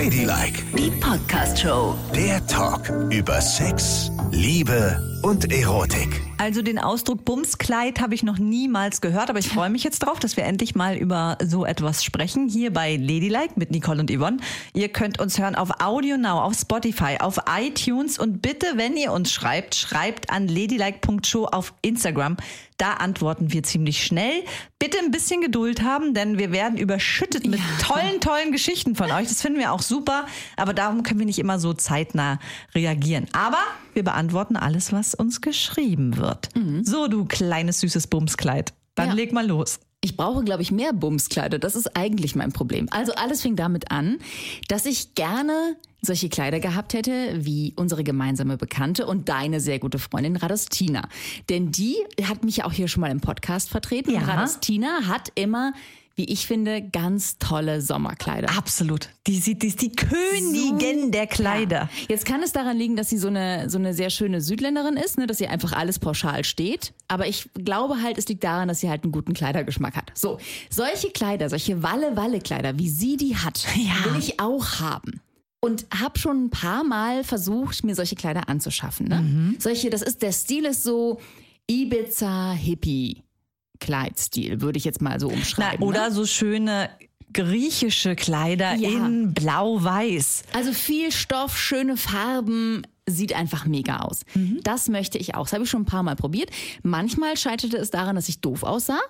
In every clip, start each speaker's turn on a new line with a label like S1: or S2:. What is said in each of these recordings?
S1: Ladylike,
S2: Die Podcast-Show.
S1: der Talk über Sex, Liebe und Erotik.
S3: Also den Ausdruck Bumskleid habe ich noch niemals gehört, aber ich freue mich jetzt drauf, dass wir endlich mal über so etwas sprechen. Hier bei Ladylike mit Nicole und Yvonne. Ihr könnt uns hören auf Audio Now, auf Spotify, auf iTunes und bitte, wenn ihr uns schreibt, schreibt an ladylike.show auf Instagram. Da antworten wir ziemlich schnell. Bitte ein bisschen Geduld haben, denn wir werden überschüttet mit tollen, tollen Geschichten von euch. Das finden wir auch super, aber darum können wir nicht immer so zeitnah reagieren. Aber wir beantworten alles, was uns geschrieben wird. So, du kleines, süßes Bumskleid. Dann
S4: Ja.
S3: leg mal los.
S4: Ich brauche, glaube ich, mehr Bumskleider. Das ist eigentlich mein Problem. Also alles fing damit an, dass ich gerne solche Kleider gehabt hätte, wie unsere gemeinsame Bekannte und deine sehr gute Freundin Radostina. Denn die hat mich ja auch hier schon mal im Podcast vertreten.
S3: Ja.
S4: Und Radostina hat immer, wie ich finde, ganz tolle Sommerkleider.
S3: Absolut. Die, sieht, die ist die Königin der Kleider.
S4: Jetzt kann es daran liegen, dass sie so eine, so eine sehr schöne Südländerin ist, ne, dass sie einfach alles pauschal steht. Aber ich glaube halt, es liegt daran, dass sie halt einen guten Kleidergeschmack hat. So, solche Kleider, solche Walle-Walle-Kleider, wie sie die hat,
S3: Ja.
S4: will ich auch haben. Und habe schon ein paar Mal versucht, mir solche Kleider anzuschaffen. Ne? Solche, das ist, der Stil ist so Ibiza-Hippie-Kleidstil, würde ich jetzt mal so
S3: Na,
S4: umschreiben.
S3: oder
S4: ne?
S3: so schöne griechische Kleider
S4: Ja.
S3: in blau-weiß.
S4: Also viel Stoff, schöne Farben, sieht einfach mega aus. Das möchte ich auch. Das habe ich schon ein paar Mal probiert. Manchmal scheiterte es daran, dass ich doof aussah.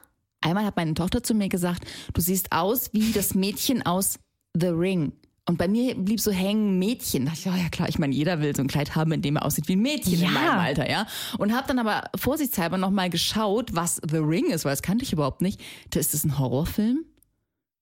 S4: Einmal hat meine Tochter zu mir gesagt, du siehst aus wie das Mädchen aus The Ring. Und bei mir blieb so hängen Mädchen. Da dachte ich, oh ja klar, ich meine, jeder will so ein Kleid haben, in dem er aussieht wie ein Mädchen
S3: Ja.
S4: in meinem Alter, ja. Und habe dann aber vorsichtshalber nochmal geschaut, was The Ring ist, weil das kannte ich überhaupt nicht. Da ist es ein Horrorfilm.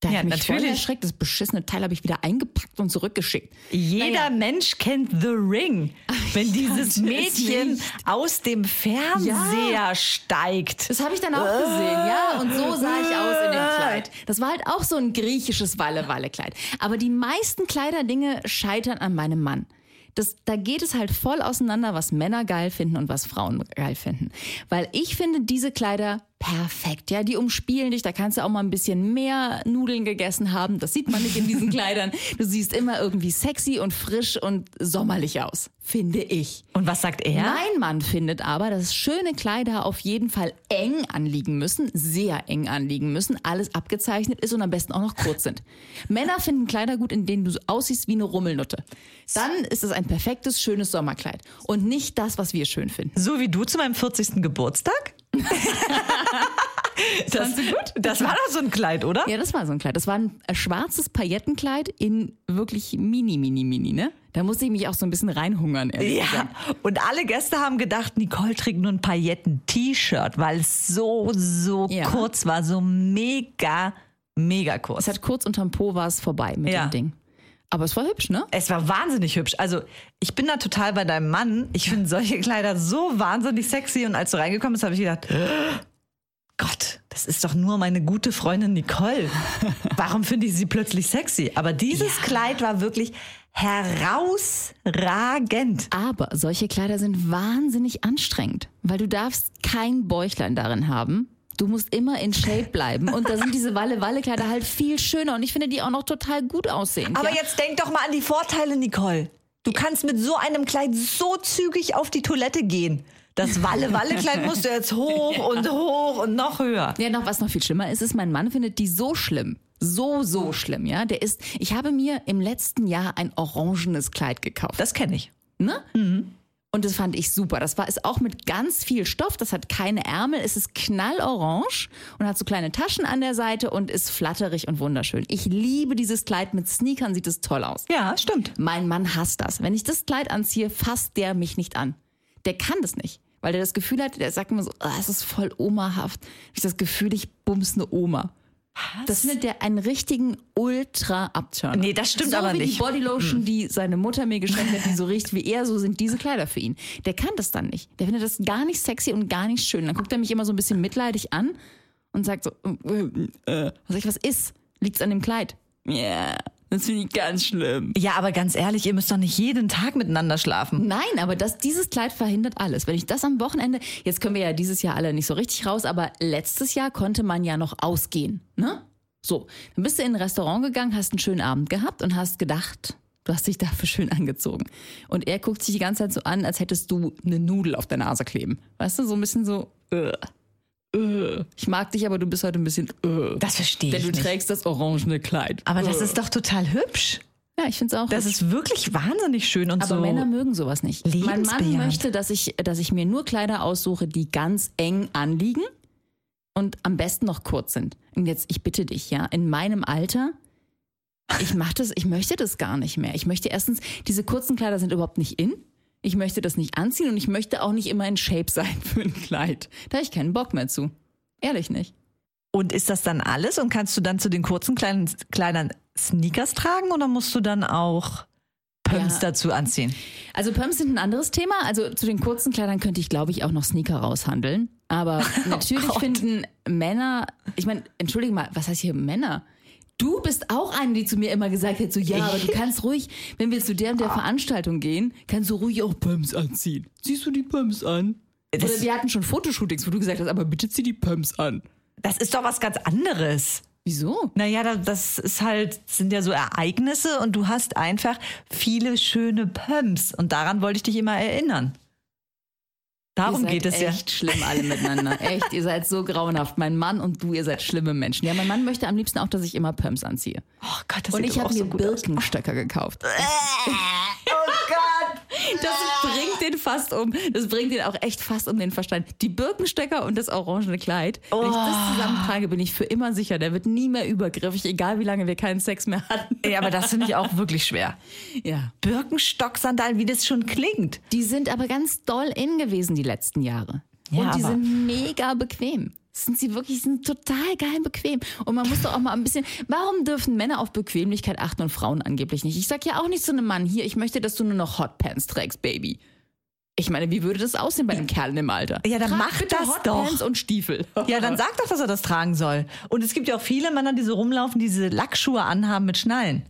S4: Da
S3: Ja,
S4: hat mich voll
S3: natürlich.
S4: erschreckt. Das beschissene Teil habe ich wieder eingepackt und zurückgeschickt.
S3: Jeder
S4: Naja.
S3: Mensch kennt The Ring. Wenn dieses Mädchen aus dem Fernseher
S4: Ja.
S3: steigt.
S4: Das habe ich dann auch gesehen, ja. Und so sah ich aus in dem Kleid. Das war halt auch so ein griechisches Walle-Walle-Kleid. Aber die meisten Kleiderdinge scheitern an meinem Mann. Das, da geht es halt voll auseinander, was Männer geil finden und was Frauen geil finden. Weil ich finde diese Kleider perfekt. Ja, die umspielen dich. Da kannst du auch mal ein bisschen mehr Nudeln gegessen haben. Das sieht man nicht in diesen Kleidern. Du siehst immer irgendwie sexy und frisch und sommerlich aus, finde ich.
S3: Und was sagt er?
S4: Mein Mann findet aber, dass schöne Kleider auf jeden Fall eng anliegen müssen, sehr eng anliegen müssen, alles abgezeichnet ist und am besten auch noch kurz sind. Männer finden Kleider gut, in denen du aussiehst wie eine Rummelnutte. Dann ist es ein perfektes, schönes Sommerkleid und nicht das, was wir schön finden.
S3: So wie du zu meinem 40. Geburtstag? Das,
S4: du gut?
S3: Das war doch so ein Kleid, oder?
S4: Ja, das war so ein Kleid. Das war ein äh, schwarzes Paillettenkleid in wirklich mini, mini, mini, ne? Da musste ich mich auch so ein bisschen reinhungern, ehrlich
S3: Ja,
S4: gesagt.
S3: und alle Gäste haben gedacht, Nicole trägt nur ein Pailletten-T-Shirt, weil es so, so
S4: Ja.
S3: kurz war, so mega, mega kurz.
S4: Es hat kurz unterm Po war es vorbei mit
S3: Ja.
S4: dem Ding. Aber es war hübsch, ne?
S3: Es war wahnsinnig hübsch. Also ich bin da total bei deinem Mann. Ich finde solche Kleider so wahnsinnig sexy. Und als du reingekommen bist, habe ich gedacht, Gott, das ist doch nur meine gute Freundin Nicole. Warum finde ich sie plötzlich sexy? Aber dieses Kleid war wirklich herausragend.
S4: Aber solche Kleider sind wahnsinnig anstrengend, weil du darfst kein Bäuchlein darin haben. Du musst immer in Shape bleiben. Und da sind diese Walle-Walle-Kleider halt viel schöner. Und ich finde die auch noch total gut aussehen.
S3: Aber
S4: ja?
S3: jetzt denk doch mal an die Vorteile, Nicole. Du kannst mit so einem Kleid so zügig auf die Toilette gehen. Das Walle-Walle-Kleid musst du jetzt hoch und hoch und noch höher.
S4: Ja, noch was noch viel schlimmer ist, ist, mein Mann findet die so schlimm. So, so schlimm, ja. Der ist, ich habe mir im letzten Jahr ein orangenes Kleid gekauft.
S3: Das kenne ich.
S4: Ne? Und das fand ich super. Das war ist auch mit ganz viel Stoff. Das hat keine Ärmel. Es ist knallorange und hat so kleine Taschen an der Seite und ist flatterig und wunderschön. Ich liebe dieses Kleid. Mit Sneakern sieht es toll aus.
S3: Ja, stimmt.
S4: Mein Mann hasst das. Wenn ich das Kleid anziehe, fasst der mich nicht an. Der kann das nicht. Weil der das Gefühl hat, der sagt immer so, "Ah, es ist voll omahaft. Ich habe das Gefühl, ich bums eine Oma. Das findet der einen richtigen Ultra-Upturn.
S3: Nee, das stimmt
S4: so
S3: aber
S4: wie
S3: nicht.
S4: die Bodylotion, die seine Mutter mir geschenkt hat, die so riecht wie er, so sind diese Kleider für ihn. Der kann das dann nicht. Der findet das gar nicht sexy und gar nicht schön. Dann guckt er mich immer so ein bisschen mitleidig an und sagt so, äh, äh. sag ich, was ist? Liegt's an dem Kleid? Ja, das finde ich ganz schlimm.
S3: Ja, aber ganz ehrlich, ihr müsst doch nicht jeden Tag miteinander schlafen.
S4: Nein, aber das, dieses Kleid verhindert alles. Wenn ich das am Wochenende, jetzt können wir ja dieses Jahr alle nicht so richtig raus, aber letztes Jahr konnte man ja noch ausgehen, ne? So, dann bist du in ein Restaurant gegangen, hast einen schönen Abend gehabt und hast gedacht, du hast dich dafür schön angezogen. Und er guckt sich die ganze Zeit so an, als hättest du eine Nudel auf der Nase kleben. Weißt du, so ein bisschen so, äh, äh. ich mag dich, aber du bist heute ein bisschen, äh.
S3: Das verstehe
S4: Denn
S3: ich
S4: du
S3: nicht.
S4: trägst das orangene Kleid.
S3: Aber das
S4: Äh.
S3: ist doch total hübsch.
S4: Ja, ich finde es auch.
S3: Das
S4: hübsch.
S3: ist wirklich wahnsinnig schön und
S4: aber
S3: so.
S4: Männer mögen sowas nicht. Mein Mann möchte, dass ich, dass ich mir nur Kleider aussuche, die ganz eng anliegen und am besten noch kurz sind. Und jetzt, ich bitte dich, ja, in meinem Alter, ich mach das, ich möchte das gar nicht mehr. Ich möchte erstens, diese kurzen Kleider sind überhaupt nicht in. Ich möchte das nicht anziehen und ich möchte auch nicht immer in Shape sein für ein Kleid. Da habe ich keinen Bock mehr zu. Ehrlich nicht.
S3: Und ist das dann alles? Und kannst du dann zu den kurzen kleinen Kleidern Sneakers tragen oder musst du dann auch Pumps
S4: Ja.
S3: dazu anziehen?
S4: Also Pumps sind ein anderes Thema. Also zu den kurzen Kleidern könnte ich, glaube ich, auch noch Sneaker raushandeln. Aber natürlich
S3: Gott.
S4: finden Männer, ich meine, entschuldige mal, was heißt hier Männer? Du bist auch eine, die zu mir immer gesagt hat, so ja, aber du kannst ruhig, wenn wir zu der und der Veranstaltung gehen, kannst du ruhig auch Pumps anziehen. Ziehst du die Pumps an?
S3: Das-
S4: Oder wir hatten schon Fotoshootings, wo du gesagt hast, aber bitte zieh die Pumps an.
S3: Das ist doch was ganz anderes.
S4: Wieso?
S3: Naja, da- das ist halt, sind ja so Ereignisse und du hast einfach viele schöne Pumps. Und daran wollte ich dich immer erinnern. Darum geht es ja.
S4: echt schlimm alle miteinander. Echt, ihr seid so grauenhaft. Mein Mann und du, ihr seid schlimme Menschen. Ja, mein Mann möchte am liebsten auch, dass ich immer Pumps anziehe.
S3: Oh Gott, das
S4: Und
S3: sieht
S4: ich habe mir
S3: so.
S4: Birkenstöcker gekauft.
S3: Oh Gott.
S4: Das bringt den fast um. Das bringt den auch echt fast um den Verstand. Die Birkenstöcker und das orangene Kleid. Wenn ich das zusammentrage, bin ich für immer sicher, der wird nie mehr übergriffig, egal wie lange wir keinen Sex mehr hatten.
S3: Ja, aber das finde ich auch wirklich schwer.
S4: Ja.
S3: Birkenstock-Sandalen, wie das schon klingt.
S4: Die sind aber ganz doll in gewesen die letzten Jahre.
S3: Ja,
S4: und die sind mega bequem. Sind sie wirklich, sind total geil bequem. Und man muss doch auch mal ein bisschen, warum dürfen Männer auf Bequemlichkeit achten und Frauen angeblich nicht? Ich sag ja auch nicht zu einem Mann, hier, ich möchte, dass du nur noch Hotpants trägst, Baby. Ich meine, wie würde das aussehen bei einem Kerl in dem Alter?
S3: Ja, dann
S4: Trag
S3: mach
S4: bitte
S3: das
S4: Hotpants
S3: doch.
S4: und Stiefel.
S3: Ja, dann sag doch, dass er das tragen soll. Und es gibt ja auch viele Männer, die so rumlaufen, die diese Lackschuhe anhaben mit Schnallen.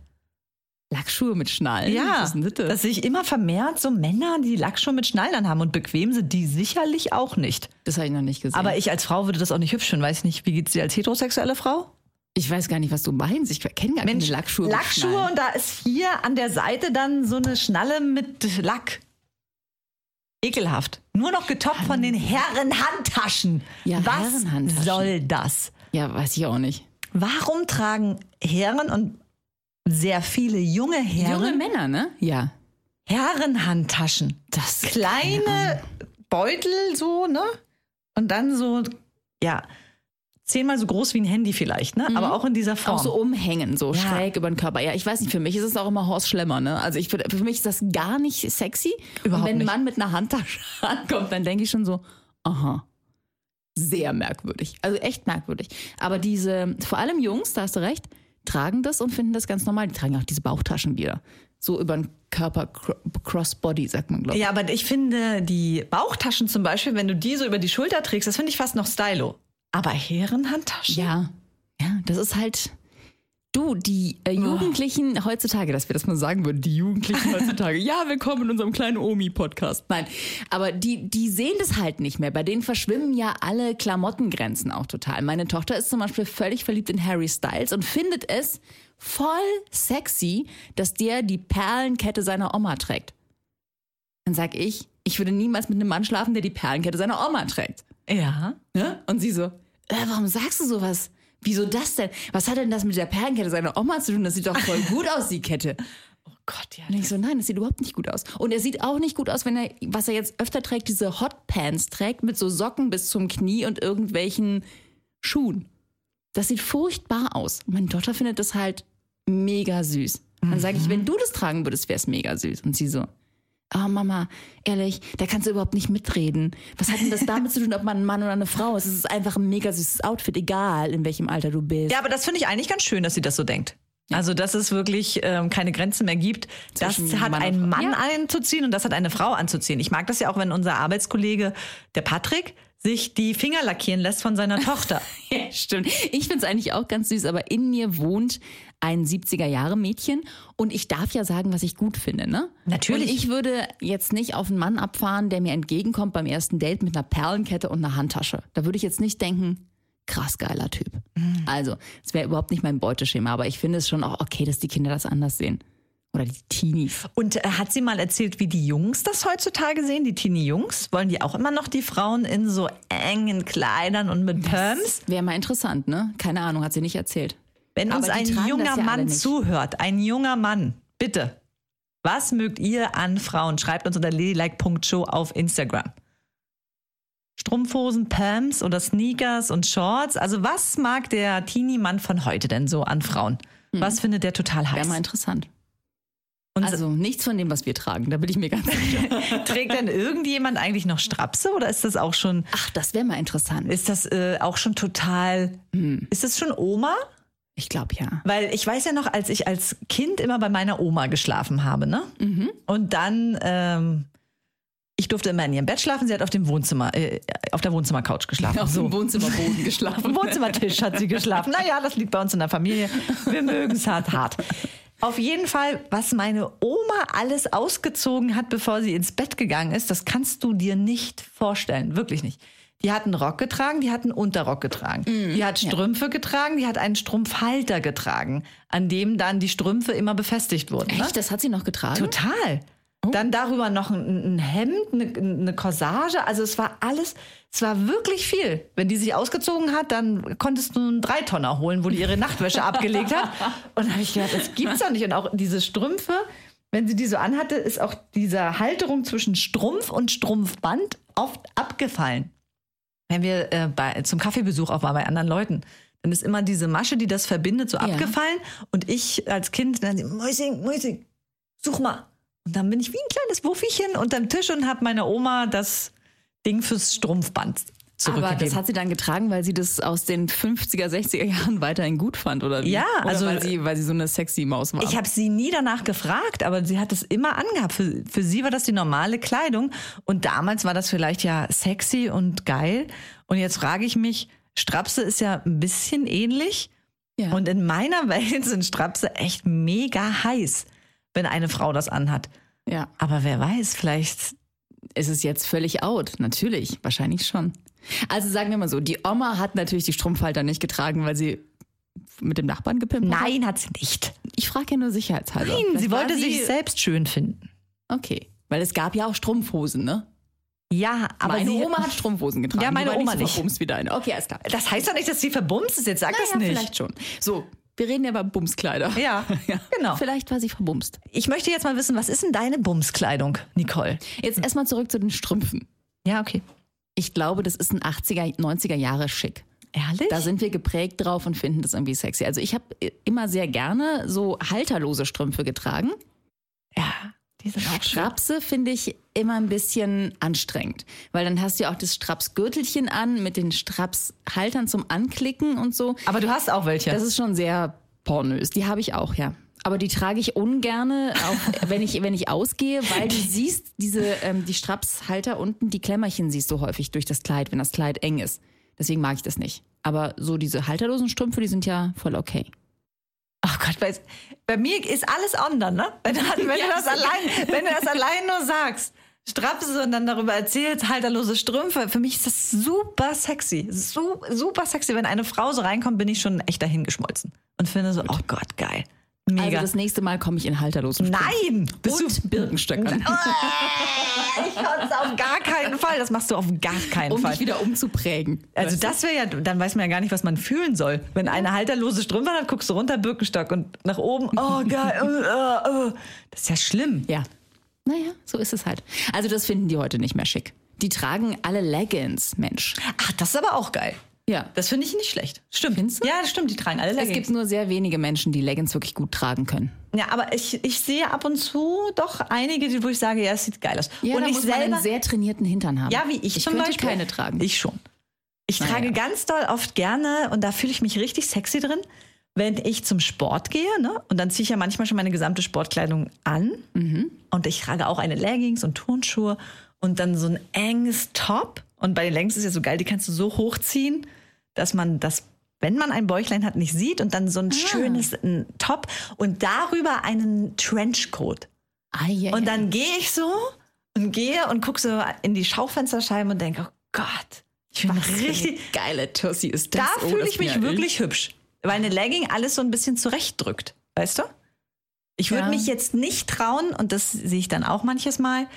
S4: Lackschuhe mit Schnallen?
S3: Ja,
S4: Was ist denn das?
S3: dass sich immer vermehrt so Männer, die Lackschuhe mit Schnallen anhaben und bequem sind, die sicherlich auch nicht.
S4: Das habe ich noch nicht gesehen.
S3: Aber ich als Frau würde das auch nicht hübsch finden. Weiß nicht, wie geht's dir als heterosexuelle Frau?
S4: ich weiß gar nicht, was du meinst. Ich kenne gar keine Lackschuhe. mit
S3: Lackschuhe
S4: Schnallen.
S3: und da ist hier an der Seite dann so eine Schnalle mit Lack. Ekelhaft. Nur noch getoppt von den Herrenhandtaschen.
S4: Ja,
S3: Was
S4: Herrenhandtaschen.
S3: soll das?
S4: Ja, weiß ich auch nicht.
S3: Warum tragen Herren und sehr viele junge Herren
S4: Junge Männer, ne? Ja.
S3: Herrenhandtaschen?
S4: Das
S3: Kleine Beutel so, ne? Und dann so, ja, zehnmal so groß wie ein Handy vielleicht, ne? Aber auch in dieser Form.
S4: Mhm. Auch so umhängen, so
S3: Ja.
S4: schräg über den Körper. Ja, ich weiß nicht, für mich ist es auch immer Horst Schlemmer, ne? Also ich, für mich ist das gar nicht sexy.
S3: Überhaupt
S4: Und wenn ein. Mann mit einer Handtasche ankommt, dann denke ich schon so, aha. Sehr merkwürdig. Also echt merkwürdig. Aber diese, vor allem Jungs, da hast du recht, tragen das und finden das ganz normal. Die tragen auch diese Bauchtaschen wieder. So über den Körper, cro- Crossbody, sagt man, glaube ich.
S3: Ja, aber ich finde die Bauchtaschen zum Beispiel, wenn du die so über die Schulter trägst, das finde ich fast noch stylo. Aber Herrenhandtaschen?
S4: Ja, ja, das ist halt. Du, die äh, Jugendlichen heutzutage, dass wir das mal sagen würden, die Jugendlichen heutzutage, ja, willkommen in unserem kleinen Omi-Podcast. Nein, aber die, die sehen das halt nicht mehr. Bei denen verschwimmen ja alle Klamottengrenzen auch total. Meine Tochter ist zum Beispiel völlig verliebt in Harry Styles und findet es voll sexy, dass der die Perlenkette seiner Oma trägt. Dann sag ich, ich würde niemals mit einem Mann schlafen, der die Perlenkette seiner Oma trägt.
S3: Ja.
S4: Ne? Und sie so, äh, warum sagst du sowas? Wieso das denn? Was hat denn das mit der Perlenkette seiner Oma zu tun? Das sieht doch voll gut aus, die Kette.
S3: Oh Gott, ja.
S4: Und ich so, nein, das sieht überhaupt nicht gut aus. Und er sieht auch nicht gut aus, wenn er, was er jetzt öfter trägt, diese Hotpants trägt mit so Socken bis zum Knie und irgendwelchen Schuhen. Das sieht furchtbar aus. Und meine Tochter findet das halt mega süß. Dann sage ich, wenn du das tragen würdest, wäre es mega süß. Und sie so, oh Mama, ehrlich, da kannst du überhaupt nicht mitreden. Was hat denn das damit zu tun, ob man ein Mann oder eine Frau ist? Es ist einfach ein mega süßes Outfit, egal in welchem Alter du bist.
S3: Ja, aber das finde ich eigentlich ganz schön, dass sie das so denkt. Also, dass es wirklich ähm, keine Grenzen mehr gibt. Das
S4: Zwischen
S3: hat
S4: Mann und
S3: ein
S4: Frau.
S3: Mann
S4: Ja.
S3: anzuziehen und das hat eine Frau anzuziehen. Ich mag das ja auch, wenn unser Arbeitskollege, der Patrick, sich die Finger lackieren lässt von seiner Tochter.
S4: Ja, stimmt. Ich finde es eigentlich auch ganz süß, aber in mir wohnt ein 70er-Jahre-Mädchen und ich darf ja sagen, was ich gut finde, ne?
S3: Natürlich.
S4: Und ich würde jetzt nicht auf einen Mann abfahren, der mir entgegenkommt beim ersten Date mit einer Perlenkette und einer Handtasche. Da würde ich jetzt nicht denken, krass geiler Typ.
S3: Mhm.
S4: Also, es wäre überhaupt nicht mein Beuteschema, aber ich finde es schon auch okay, dass die Kinder das anders sehen. Oder die Teenies.
S3: Und äh, hat sie mal erzählt, wie die Jungs das heutzutage sehen, die Teenie-Jungs? Wollen die auch immer noch die Frauen in so engen Kleidern und mit Perms?
S4: Wäre mal interessant, ne? Keine Ahnung, hat sie nicht erzählt.
S3: Wenn uns ein junger
S4: ja
S3: Mann zuhört, ein junger Mann, bitte, was mögt ihr an Frauen? Schreibt uns unter ladylike.show auf Instagram. Strumpfhosen, Pams oder Sneakers und Shorts? Also was mag der Teenie-Mann von heute denn so an Frauen? Was findet der total
S4: Wäre
S3: heiß?
S4: mal interessant.
S3: Und
S4: Also nichts von dem, was wir tragen, da bin ich mir ganz sicher.
S3: trägt denn irgendjemand eigentlich noch Strapse oder ist das auch schon,
S4: Ach, das wäre mal interessant.
S3: ist das äh, auch schon total, ist das schon Oma?
S4: Ich glaube ja.
S3: Weil ich weiß ja noch, als ich als Kind immer bei meiner Oma geschlafen habe, ne? Und dann, ähm, ich durfte immer in ihrem Bett schlafen, sie hat auf dem Wohnzimmer, äh, auf der Wohnzimmercouch geschlafen.
S4: Auf
S3: so.
S4: dem Wohnzimmerboden
S3: Auf dem
S4: geschlafen.
S3: Wohnzimmertisch hat sie geschlafen. Naja, das liegt bei uns in der Familie. Wir mögen es hart, hart. Auf jeden Fall, was meine Oma alles ausgezogen hat, bevor sie ins Bett gegangen ist, das kannst du dir nicht vorstellen. Wirklich nicht. Die hat einen Rock getragen, die hat einen Unterrock getragen. die hat Strümpfe getragen, die hat einen Strumpfhalter getragen, an dem dann die Strümpfe immer befestigt wurden. Ne?
S4: Echt, das hat sie noch getragen?
S3: Total. Dann darüber noch ein, ein Hemd, eine, eine Corsage. Also es war alles, es war wirklich viel. Wenn die sich ausgezogen hat, dann konntest du einen Dreitonner holen, wo die ihre Nachtwäsche abgelegt hat. Und da habe ich gedacht, das gibt's doch nicht. Und auch diese Strümpfe, wenn sie die so anhatte, ist auch diese Halterung zwischen Strumpf und Strumpfband oft abgefallen. Wenn wir äh, bei, zum Kaffeebesuch auch waren bei anderen Leuten, dann ist immer diese Masche, die das verbindet, so abgefallen. Und ich als Kind dann, Mäusing, Mäusing, such mal. Und dann bin ich wie ein kleines Wuffischen unterm Tisch und habe meiner Oma das Ding fürs Strumpfband zurückgegeben.
S4: Aber das hat sie dann getragen, weil sie das aus den 50er, 60er Jahren weiterhin gut fand, oder wie?
S3: Ja,
S4: oder
S3: also-
S4: weil sie, weil sie so eine sexy Maus war.
S3: ich habe sie nie danach gefragt, aber sie hat es immer angehabt. Für, für sie war das die normale Kleidung. Und damals war das vielleicht ja sexy und geil. Und jetzt frage ich mich, Strapse ist ja ein bisschen ähnlich.
S4: Ja.
S3: Und in meiner Welt sind Strapse echt mega heiß, wenn eine Frau das anhat.
S4: ja.
S3: Aber wer weiß, vielleicht
S4: Ist es jetzt völlig out? Natürlich, wahrscheinlich schon. Also sagen wir mal so, die Oma hat natürlich die Strumpfhalter nicht getragen, weil sie mit dem Nachbarn gepimpt hat.
S3: Nein, hat sie nicht.
S4: Ich frage ja nur sicherheitshalber.
S3: Nein,
S4: Vielleicht
S3: sie wollte sich selbst schön finden.
S4: Okay. Weil es gab ja auch Strumpfhosen, ne?
S3: Ja, aber
S4: meine
S3: sie,
S4: Oma hat Strumpfhosen getragen.
S3: Ja, meine Oma
S4: nicht. So
S3: nicht.
S4: verbumst wie deine. Okay, alles klar.
S3: Das heißt doch nicht, dass sie verbumst ist. Jetzt sag das
S4: Naja,
S3: nicht.
S4: vielleicht schon. So, wir reden ja über Bumskleider.
S3: Ja, genau.
S4: Vielleicht war sie verbumst.
S3: Ich möchte jetzt mal wissen, was ist denn deine Bumskleidung, Nicole?
S4: Jetzt erstmal zurück zu den Strümpfen.
S3: Ja, okay.
S4: Ich glaube, das ist ein 80er, 90er Jahre Schick.
S3: Ehrlich?
S4: Da sind wir geprägt drauf und finden das irgendwie sexy. Also ich habe immer sehr gerne so halterlose Strümpfe getragen.
S3: ja, die sind auch.
S4: Strapse finde ich immer ein bisschen anstrengend, weil dann hast du ja auch das Strapsgürtelchen an mit den Strapshaltern zum Anklicken und so.
S3: Aber du hast auch welche.
S4: Das ist schon sehr pornös. Die habe ich auch, ja. Aber die trage ich ungerne, auch wenn ich, wenn ich ausgehe, weil du siehst diese, ähm, die Strapshalter unten, die Klemmerchen siehst du häufig durch das Kleid, wenn das Kleid eng ist. Deswegen mag ich das nicht. Aber so diese halterlosen Strümpfe, die sind ja voll okay.
S3: Ach Gott, weiß, bei mir ist alles on dann, ne? Wenn, du- wenn, du das allein, wenn du das allein nur sagst, Strapse und dann darüber erzählst, halterlose Strümpfe, für mich ist das super sexy. Su super sexy. Wenn eine Frau so reinkommt, bin ich schon echt dahingeschmolzen. Und finde so, oh Gott, geil.
S4: Also
S3: Mega.
S4: das nächste Mal komme ich in halterlosen.
S3: Nein! Bist
S4: Und
S3: du,
S4: Birkenstöckern.
S3: ich konnte auf gar keinen Fall. Das machst du auf gar keinen
S4: um
S3: Fall.
S4: dich wieder umzuprägen.
S3: Also das wäre ja, dann weiß man ja gar nicht, was man fühlen soll. Wenn eine halterlose Strümpfe hat, guckst du runter, Birkenstock und nach oben, oh geil, äh, äh, äh. das ist ja schlimm.
S4: Ja. Naja, so ist es halt. Also das finden die heute nicht mehr schick. Die tragen alle Leggings, Mensch.
S3: Ach, das ist aber auch geil.
S4: Ja.
S3: Das finde ich nicht schlecht. Stimmt.
S4: Findest du?
S3: Ja, stimmt, die tragen alle
S4: Es
S3: Leggings.
S4: gibt nur sehr wenige Menschen, die Leggings wirklich gut tragen können.
S3: ja, aber ich, ich sehe ab und zu doch einige, die- wo ich sage, ja, es sieht geil aus. und
S4: da
S3: ich
S4: muss
S3: selber,
S4: einen sehr trainierten Hintern haben.
S3: ja, wie ich,
S4: ich
S3: zum
S4: könnte
S3: Beispiel.
S4: keine tragen.
S3: Ich schon. Ich
S4: Naja.
S3: trage ganz doll oft gerne, und da fühle ich mich richtig sexy drin, wenn ich zum Sport gehe, ne? Und dann ziehe ich ja manchmal schon meine gesamte Sportkleidung an.
S4: Mhm.
S3: Und ich trage auch eine Leggings und Turnschuhe und dann so ein enges Top. Und bei den Leggings ist ja so geil, die kannst du so hochziehen, dass man das, wenn man ein Bäuchlein hat, nicht sieht. Und dann so
S4: Ah.
S3: ein schönes ein Top und darüber einen Trenchcoat.
S4: Ah, ja,
S3: Und dann gehe ich so und gehe und gucke so in die Schaufensterscheiben und denke, oh Gott, Ich
S4: eine
S3: richtig.
S4: geile Tussi ist das.
S3: Da
S4: Oh,
S3: fühle ich
S4: bin
S3: mich
S4: ja
S3: wirklich hübsch. Weil eine Legging alles so ein bisschen zurechtdrückt. Weißt du? Ich würde
S4: Ja.
S3: mich jetzt nicht trauen, und das sehe ich dann auch manches Mal,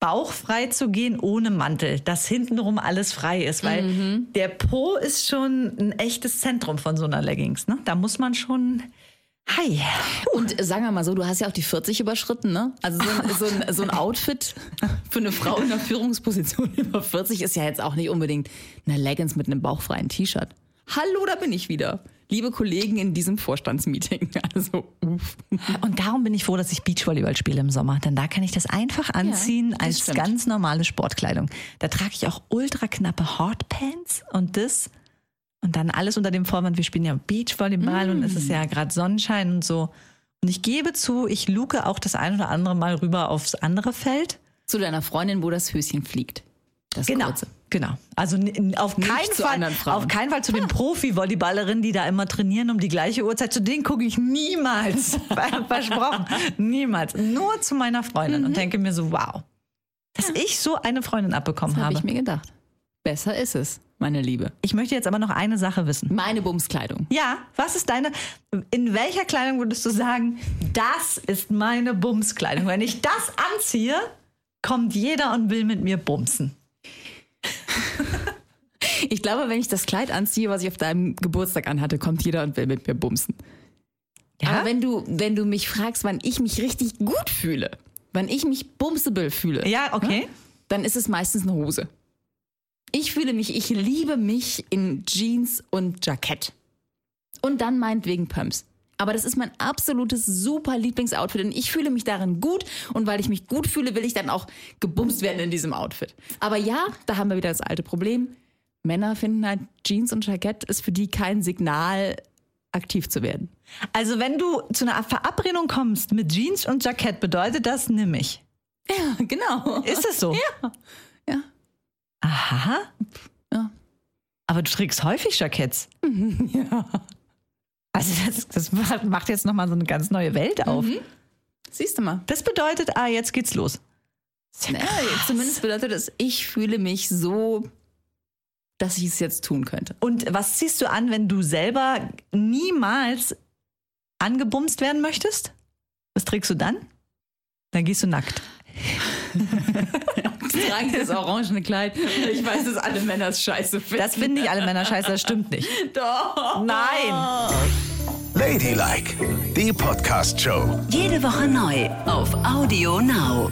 S3: bauchfrei zu gehen ohne Mantel, dass hintenrum alles frei ist, weil
S4: Mhm.
S3: der Po ist schon ein echtes Zentrum von so einer Leggings. Ne? Da muss man schon. Hi.
S4: Und sagen wir mal so, du hast ja auch die 40 überschritten, ne? Also so ein, so ein, so ein Outfit für eine Frau in einer Führungsposition über 40 ist ja jetzt auch nicht unbedingt eine Leggings mit einem bauchfreien T-Shirt. Hallo, da bin ich wieder. Liebe Kollegen in diesem Vorstandsmeeting. Also, uff.
S3: Und darum bin ich froh, dass ich Beachvolleyball spiele im Sommer, denn da kann ich das einfach anziehen
S4: das
S3: als
S4: stimmt.
S3: ganz normale Sportkleidung. Da trage ich auch ultra knappe Hotpants und das und dann alles unter dem Vorwand, wir spielen ja Beachvolleyball und es ist ja gerade Sonnenschein und so. Und ich gebe zu, ich luke auch das ein oder andere Mal rüber aufs andere Feld.
S4: Zu deiner Freundin, wo das Höschen fliegt. Das
S3: Genau.
S4: kurze.
S3: Genau. Also auf
S4: Nicht
S3: keinen, Fall, auf keinen Fall zu den Profi-Volleyballerinnen, die da immer trainieren um die gleiche Uhrzeit. Zu denen gucke ich niemals. Versprochen. Niemals. Nur zu meiner Freundin und denke mir so, wow. Dass ich so eine Freundin abbekommen
S4: Das habe
S3: habe.
S4: ich mir gedacht. Besser ist es, meine Liebe.
S3: Ich möchte jetzt aber noch eine Sache wissen.
S4: Meine Bumskleidung.
S3: Ja, was ist deine, in welcher Kleidung würdest du sagen, das ist meine Bumskleidung? Wenn ich das anziehe, kommt jeder und will mit mir bumsen.
S4: Ich glaube, wenn ich das Kleid anziehe, was ich auf deinem Geburtstag anhatte, kommt jeder und will mit mir bumsen.
S3: Ja?
S4: Aber wenn du, wenn du mich fragst, wann ich mich richtig gut fühle, wann ich mich bumsable fühle,
S3: ja, okay.
S4: dann ist es meistens eine Hose. Ich fühle mich, ich liebe mich in Jeans und Jackett. Und dann meinetwegen Pumps. Aber das ist mein absolutes super Lieblingsoutfit und ich fühle mich darin gut und weil ich mich gut fühle, will ich dann auch gebumst werden in diesem Outfit. Aber ja, da haben wir wieder das alte Problem. Männer finden halt Jeans und Jackett ist für die kein Signal, aktiv zu werden.
S3: Also wenn du zu einer Verabredung kommst mit Jeans und Jackett, bedeutet das nimm mich.
S4: Ja, genau.
S3: Ist es so?
S4: Ja. Ja.
S3: Aha.
S4: Ja.
S3: Aber du trägst häufig Jacketts.
S4: ja.
S3: Also das, das macht- jetzt nochmal so eine ganz neue Welt auf.
S4: Siehst du mal.
S3: Das bedeutet, ah, jetzt geht's los. Ja
S4: Ja,
S3: krass.
S4: zumindest bedeutet es, ich fühle mich so, dass ich es jetzt tun könnte.
S3: Und was ziehst du an, wenn du selber niemals angebumst werden möchtest? Was trägst du dann? Dann gehst du nackt.
S4: Jetzt trage ich das orangene Kleid. Ich weiß, dass alle Männer es scheiße finden.
S3: Das finden nicht alle Männer scheiße, das stimmt nicht.
S4: Doch.
S3: Nein!
S1: Ladylike, die Podcast-Show.
S2: Jede Woche neu auf Audio Now.